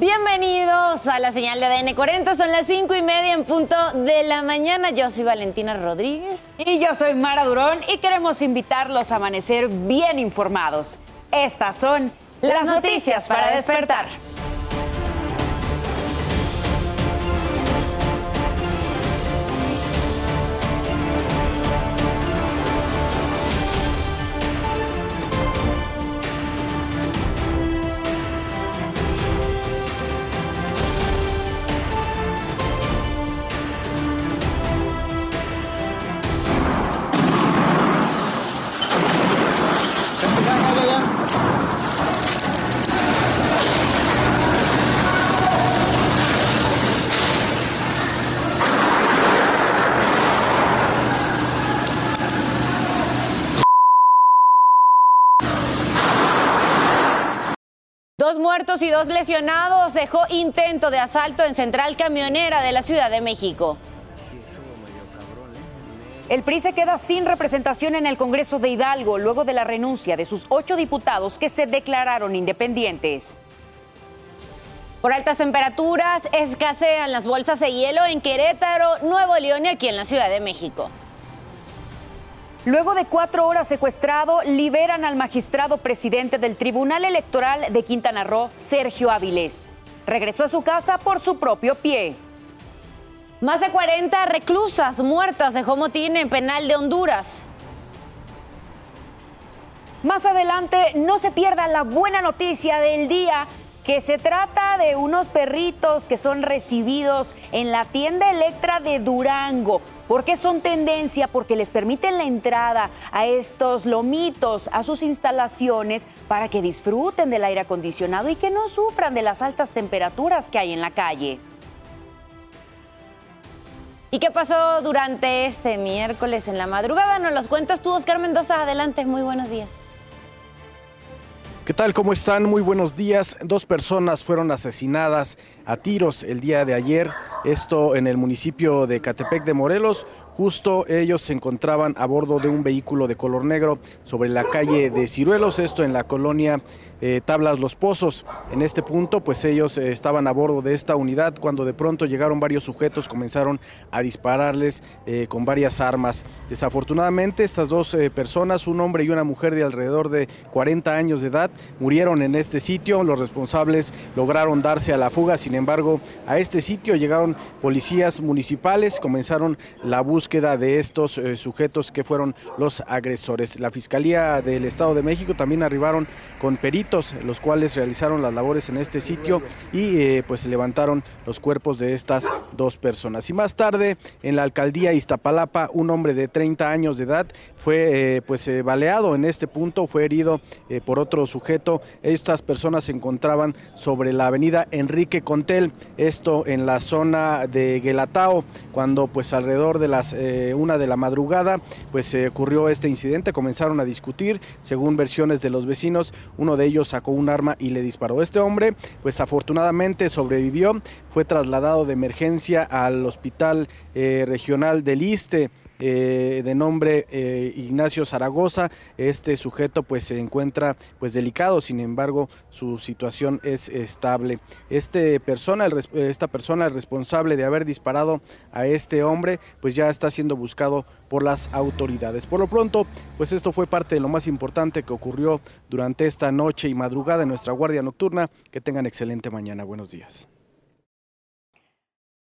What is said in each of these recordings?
Bienvenidos a la señal de ADN 40, son las cinco y media en punto de la mañana. Yo soy Valentina Rodríguez. Y yo soy Mara Durón y queremos invitarlos a amanecer bien informados. Estas son las, noticias, para despertar. Dos muertos y dos lesionados dejó intento de asalto en Central Camionera de la Ciudad de México. El PRI se queda sin representación en el Congreso de Hidalgo luego de la renuncia de sus ocho diputados que se declararon independientes. Por altas temperaturas, escasean las bolsas de hielo en Querétaro, Nuevo León y aquí en la Ciudad de México. Luego de cuatro horas secuestrado, liberan al magistrado presidente del Tribunal Electoral de Quintana Roo, Sergio Áviles. Regresó a su casa por su propio pie. Más de 40 reclusas muertas dejó motín en penal de Honduras. Más adelante, no se pierda la buena noticia del día, que se trata de unos perritos que son recibidos en la tienda Electra de Durango. ¿Por qué son tendencia? Porque les permiten la entrada a estos lomitos, a sus instalaciones, para que disfruten del aire acondicionado y que no sufran de las altas temperaturas que hay en la calle. ¿Y qué pasó durante este miércoles en la madrugada? Nos los cuentas tú, Oscar Mendoza. Adelante, muy buenos días. ¿Qué tal? ¿Cómo están? Muy buenos días. Dos personas fueron asesinadas a tiros el día de ayer, esto en el municipio de Catepec de Morelos. Justo ellos se encontraban a bordo de un vehículo de color negro sobre la calle de Ciruelos, esto en la colonia eh, Tablas Los Pozos. En este punto, pues ellos eh, estaban a bordo de esta unidad cuando de pronto llegaron varios sujetos, comenzaron a dispararles eh, con varias armas. Desafortunadamente, estas dos personas, un hombre y una mujer de alrededor de 40 años de edad, murieron en este sitio. Los responsables lograron darse a la fuga, sin embargo, a este sitio llegaron policías municipales, comenzaron la búsqueda de estos sujetos que fueron los agresores. La Fiscalía del Estado de México también arribaron con peritos los cuales realizaron las labores en este sitio y eh, pues levantaron los cuerpos de estas dos personas. Y más tarde, en la alcaldía Iztapalapa, un hombre de 30 años de edad fue eh, pues eh, baleado en este punto, fue herido por otro sujeto. Estas personas se encontraban sobre la avenida Enrique Contel, esto en la zona de Guelatao, cuando pues alrededor de las una de la madrugada pues ocurrió este incidente, comenzaron a discutir, según versiones de los vecinos, uno de ellos sacó un arma y le disparó. Este hombre, pues afortunadamente sobrevivió, fue trasladado de emergencia al hospital eh, regional del Iste. Eh, de nombre eh, Ignacio Zaragoza. Este sujeto pues se encuentra pues delicado, sin embargo su situación es estable. Este esta persona el responsable de haber disparado a este hombre pues ya está siendo buscado por las autoridades. Por lo pronto pues esto fue parte de lo más importante que ocurrió durante esta noche y madrugada en nuestra guardia nocturna. Que tengan excelente mañana. Buenos días.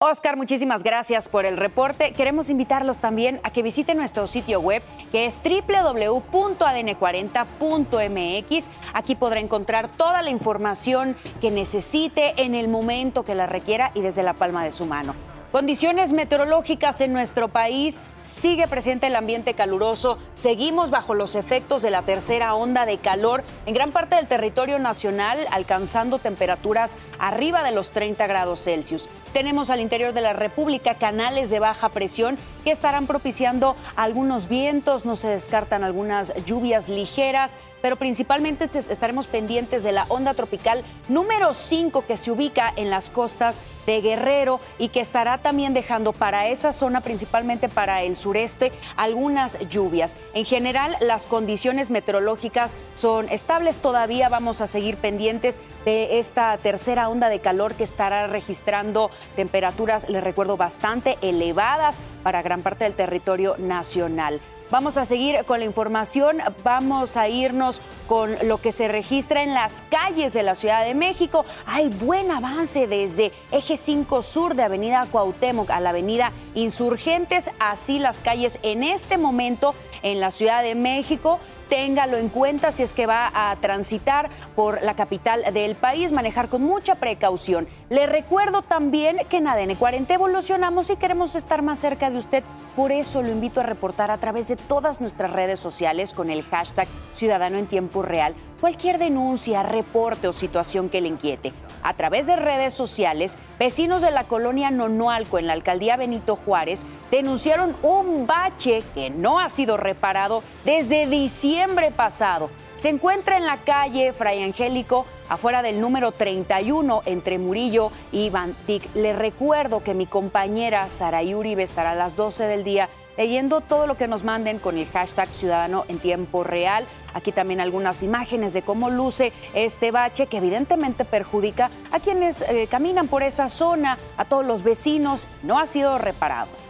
Oscar, muchísimas gracias por el reporte. Queremos invitarlos también a que visiten nuestro sitio web que es www.adn40.mx. Aquí podrá encontrar toda la información que necesite en el momento que la requiera y desde la palma de su mano. Condiciones meteorológicas en nuestro país. Sigue presente el ambiente caluroso. Seguimos bajo los efectos de la tercera onda de calor en gran parte del territorio nacional, alcanzando temperaturas arriba de los 30 grados Celsius. Tenemos al interior de la República canales de baja presión que estarán propiciando algunos vientos, no se descartan algunas lluvias ligeras pero principalmente estaremos pendientes de la onda tropical número 5 que se ubica en las costas de Guerrero y que estará también dejando para esa zona, principalmente para el sureste, algunas lluvias. En general, las condiciones meteorológicas son estables todavía. Vamos a seguir pendientes de esta tercera onda de calor que estará registrando temperaturas, les recuerdo, bastante elevadas para gran parte del territorio nacional. Vamos a seguir con la información, vamos a irnos con lo que se registra en las calles de la Ciudad de México. Hay buen avance desde Eje 5 Sur de Avenida Cuauhtémoc a la Avenida Insurgentes, así las calles en este momento en la Ciudad de México téngalo en cuenta si es que va a transitar por la capital del país, manejar con mucha precaución. Le recuerdo también que en ADN 40 evolucionamos y queremos estar más cerca de usted. Por eso lo invito a reportar a través de todas nuestras redes sociales con el hashtag Ciudadano en Tiempo Real cualquier denuncia, reporte o situación que le inquiete. A través de redes sociales, vecinos de la colonia Nonualco en la alcaldía Benito Juárez denunciaron un bache que no ha sido reparado desde diciembre pasado. Se encuentra en la calle Fray Angélico, afuera del número 31 entre Murillo y Bantic. Le recuerdo que mi compañera Sara Uribe estará a las 12 del día leyendo todo lo que nos manden con el hashtag Ciudadano en Tiempo Real. Aquí también algunas imágenes de cómo luce este bache que evidentemente perjudica a quienes eh, caminan por esa zona, a todos los vecinos. No ha sido reparado.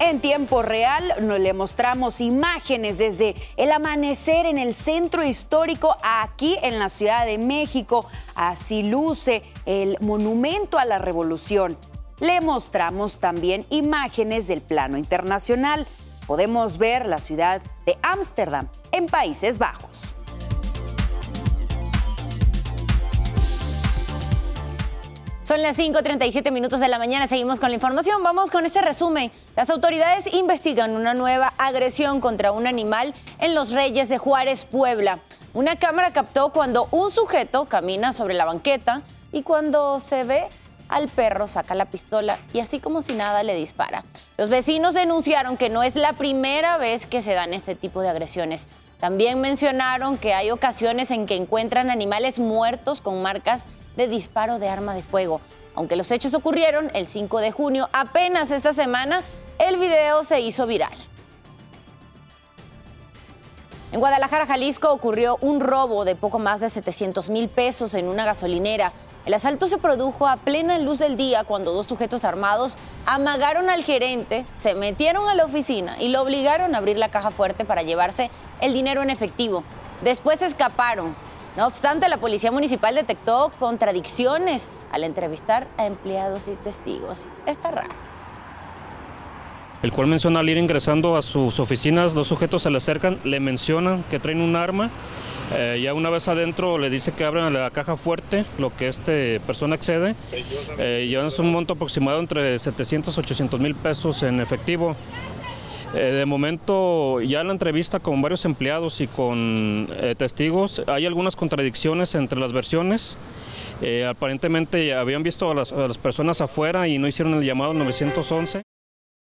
En tiempo real nos le mostramos imágenes desde el amanecer en el centro histórico aquí en la Ciudad de México. Así luce el monumento a la revolución. Le mostramos también imágenes del plano internacional podemos ver la ciudad de Ámsterdam, en Países Bajos. Son las 5.37 minutos de la mañana, seguimos con la información. Vamos con este resumen. Las autoridades investigan una nueva agresión contra un animal en Los Reyes de Juárez, Puebla. Una cámara captó cuando un sujeto camina sobre la banqueta y cuando se ve al perro, saca la pistola y así como si nada le dispara. Los vecinos denunciaron que no es la primera vez que se dan este tipo de agresiones. También mencionaron que hay ocasiones en que encuentran animales muertos con marcas de disparo de arma de fuego. Aunque los hechos ocurrieron el 5 de junio, apenas esta semana el video se hizo viral. En Guadalajara, Jalisco, ocurrió un robo de poco más de 700 mil pesos en una gasolinera. El asalto se produjo a plena luz del día cuando dos sujetos armados amagaron al gerente, se metieron a la oficina y lo obligaron a abrir la caja fuerte para llevarse el dinero en efectivo. Después escaparon. No obstante, la policía municipal detectó contradicciones al entrevistar a empleados y testigos. Está raro. El cual menciona al ir ingresando a sus oficinas, dos sujetos se le acercan, le mencionan que traen un arma eh, ya una vez adentro le dice que abran la caja fuerte, lo que esta persona excede. Eh, llevan un monto aproximado entre 700 y 800 mil pesos en efectivo. Eh, de momento, ya en la entrevista con varios empleados y con eh, testigos, hay algunas contradicciones entre las versiones. aparentemente habían visto a las personas afuera y no hicieron el llamado 911.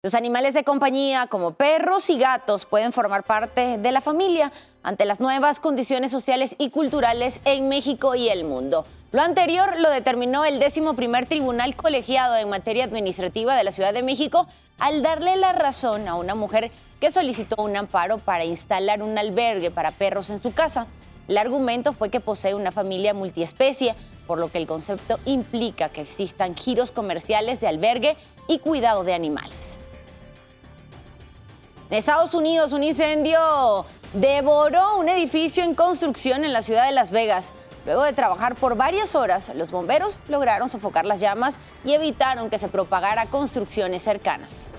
Los animales de compañía, como perros y gatos, pueden formar parte de la familia ante las nuevas condiciones sociales y culturales en México y el mundo. Lo anterior lo determinó el décimo primer tribunal colegiado en materia administrativa de la Ciudad de México al darle la razón a una mujer que solicitó un amparo para instalar un albergue para perros en su casa. El argumento fue que posee una familia multiespecie, por lo que el concepto implica que existan giros comerciales de albergue y cuidado de animales. En Estados Unidos, un incendio devoró un edificio en construcción en la ciudad de Las Vegas. Luego de trabajar por varias horas, los bomberos lograron sofocar las llamas y evitaron que se propagara a construcciones cercanas.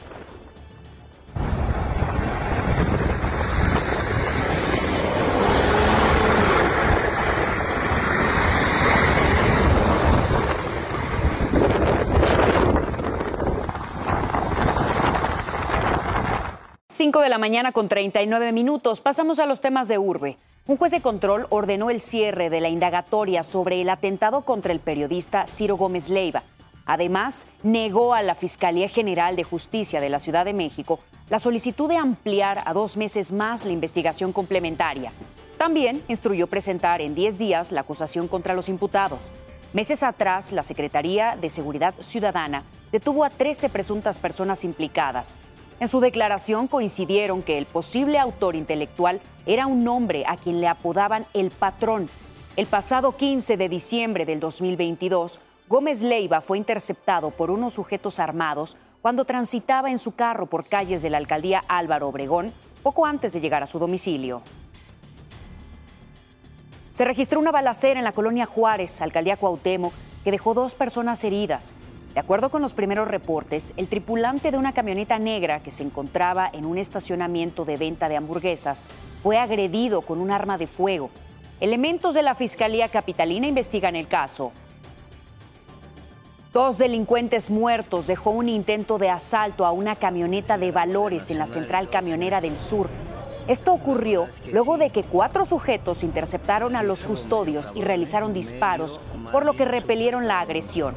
5 de la mañana con 39 minutos. Pasamos a los temas de urbe. Un juez de control ordenó el cierre de la indagatoria sobre el atentado contra el periodista Ciro Gómez Leiva. Además, negó a la Fiscalía General de Justicia de la Ciudad de México la solicitud de ampliar a dos meses más la investigación complementaria. También instruyó presentar en 10 días la acusación contra los imputados. Meses atrás, la Secretaría de Seguridad Ciudadana detuvo a 13 presuntas personas implicadas. En su declaración coincidieron que el posible autor intelectual era un hombre a quien le apodaban el patrón. El pasado 15 de diciembre del 2022, Gómez Leiva fue interceptado por unos sujetos armados cuando transitaba en su carro por calles de la alcaldía Álvaro Obregón poco antes de llegar a su domicilio. Se registró una balacera en la colonia Juárez, alcaldía Cuauhtémoc, que dejó dos personas heridas. De acuerdo con los primeros reportes, el tripulante de una camioneta negra que se encontraba en un estacionamiento de venta de hamburguesas fue agredido con un arma de fuego. Elementos de la Fiscalía Capitalina investigan el caso. Dos delincuentes muertos dejó un intento de asalto a una camioneta de valores en la central camionera del sur. Esto ocurrió luego de que cuatro sujetos interceptaron a los custodios y realizaron disparos, por lo que repelieron la agresión.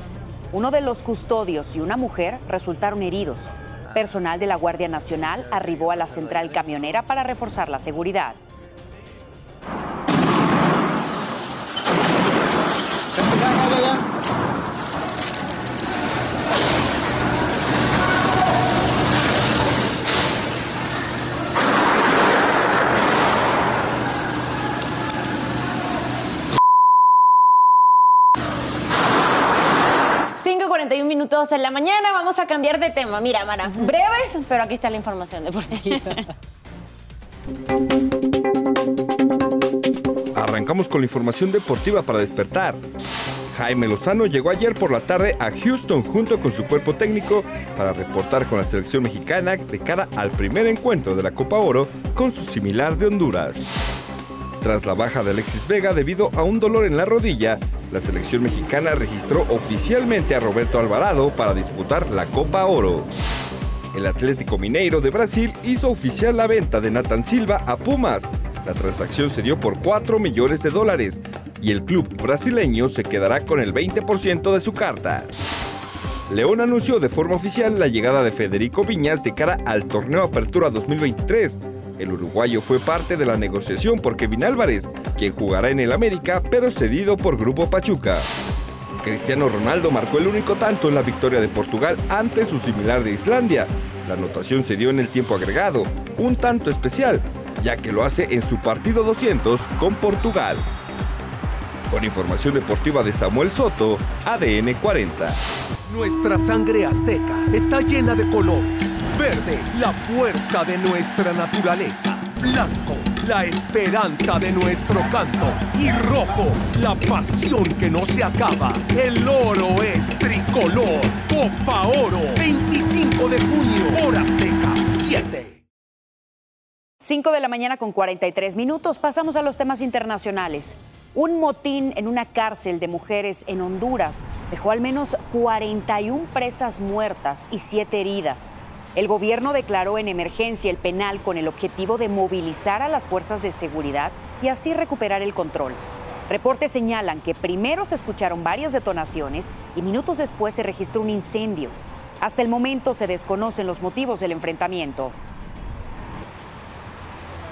Uno de los custodios y una mujer resultaron heridos. Personal de la Guardia Nacional arribó a la central camionera para reforzar la seguridad. 41 minutos en la mañana. Vamos a cambiar de tema. Mira, Mara, breves, pero aquí está la información deportiva. Arrancamos con la información deportiva para despertar. Jaime Lozano llegó ayer por la tarde a Houston junto con su cuerpo técnico para reportar con la selección mexicana de cara al primer encuentro de la Copa Oro con su similar de Honduras. Tras la baja de Alexis Vega debido a un dolor en la rodilla, la selección mexicana registró oficialmente a Roberto Alvarado para disputar la Copa Oro. El Atlético Mineiro de Brasil hizo oficial la venta de Nathan Silva a Pumas. La transacción se dio por 4 millones de dólares y el club brasileño se quedará con el 20% de su carta. León anunció de forma oficial la llegada de Federico Viñas de cara al torneo Apertura 2023 el uruguayo fue parte de la negociación por Kevin Álvarez, quien jugará en el América, pero cedido por Grupo Pachuca. Cristiano Ronaldo marcó el único tanto en la victoria de Portugal ante su similar de Islandia. La anotación se dio en el tiempo agregado, un tanto especial, ya que lo hace en su partido 200 con Portugal. Con información deportiva de Samuel Soto, ADN 40. Nuestra sangre azteca está llena de colores Verde, la fuerza de nuestra naturaleza. Blanco, la esperanza de nuestro canto. Y rojo, la pasión que no se acaba. El oro es tricolor. Copa Oro, 25 de junio, por Azteca 7. 5 de la mañana con 43 minutos. Pasamos a los temas internacionales. Un motín en una cárcel de mujeres en Honduras dejó al menos 41 presas muertas y 7 heridas. El gobierno declaró en emergencia el penal con el objetivo de movilizar a las fuerzas de seguridad y así recuperar el control. Reportes señalan que primero se escucharon varias detonaciones y minutos después se registró un incendio. Hasta el momento se desconocen los motivos del enfrentamiento.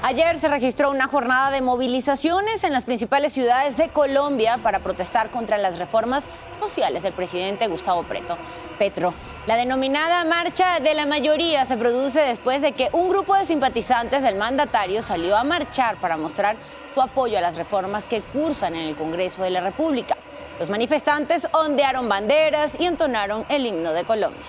Ayer se registró una jornada de movilizaciones en las principales ciudades de Colombia para protestar contra las reformas sociales del presidente Gustavo Preto. Petro la denominada Marcha de la Mayoría se produce después de que un grupo de simpatizantes del mandatario salió a marchar para mostrar su apoyo a las reformas que cursan en el Congreso de la República. Los manifestantes ondearon banderas y entonaron el himno de Colombia.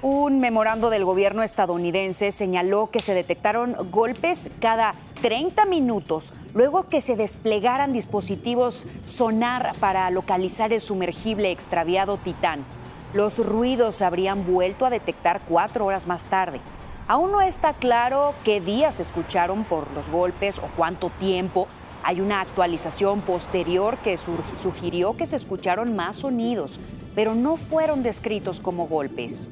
Un memorando del gobierno estadounidense señaló que se detectaron golpes cada 30 minutos luego que se desplegaran dispositivos sonar para localizar el sumergible extraviado Titán. Los ruidos se habrían vuelto a detectar cuatro horas más tarde. Aún no está claro qué días se escucharon por los golpes o cuánto tiempo. Hay una actualización posterior que sugirió que se escucharon más sonidos, pero no fueron descritos como golpes.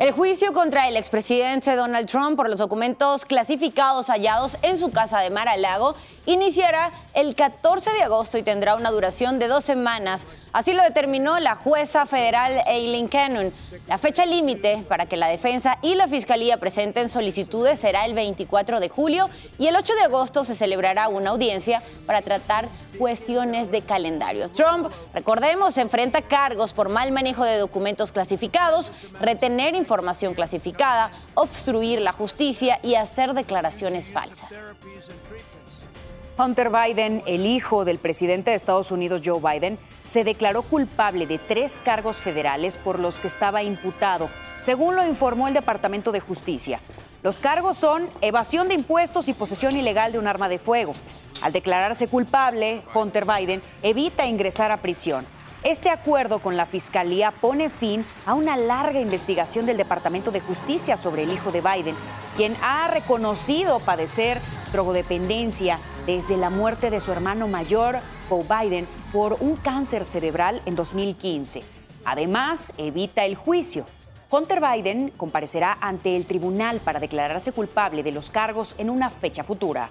El juicio contra el expresidente Donald Trump por los documentos clasificados hallados en su casa de Mar-a-Lago iniciará el 14 de agosto y tendrá una duración de dos semanas. Así lo determinó la jueza federal Eileen Cannon. La fecha límite para que la defensa y la fiscalía presenten solicitudes será el 24 de julio y el 8 de agosto se celebrará una audiencia para tratar cuestiones de calendario. Trump, recordemos, enfrenta cargos por mal manejo de documentos clasificados, retener información clasificada, obstruir la justicia y hacer declaraciones falsas. Hunter Biden, el hijo del presidente de Estados Unidos Joe Biden, se declaró culpable de tres cargos federales por los que estaba imputado, según lo informó el Departamento de Justicia. Los cargos son evasión de impuestos y posesión ilegal de un arma de fuego. Al declararse culpable, Hunter Biden evita ingresar a prisión. Este acuerdo con la Fiscalía pone fin a una larga investigación del Departamento de Justicia sobre el hijo de Biden, quien ha reconocido padecer drogodependencia desde la muerte de su hermano mayor, Joe Biden, por un cáncer cerebral en 2015. Además, evita el juicio. Hunter Biden comparecerá ante el tribunal para declararse culpable de los cargos en una fecha futura.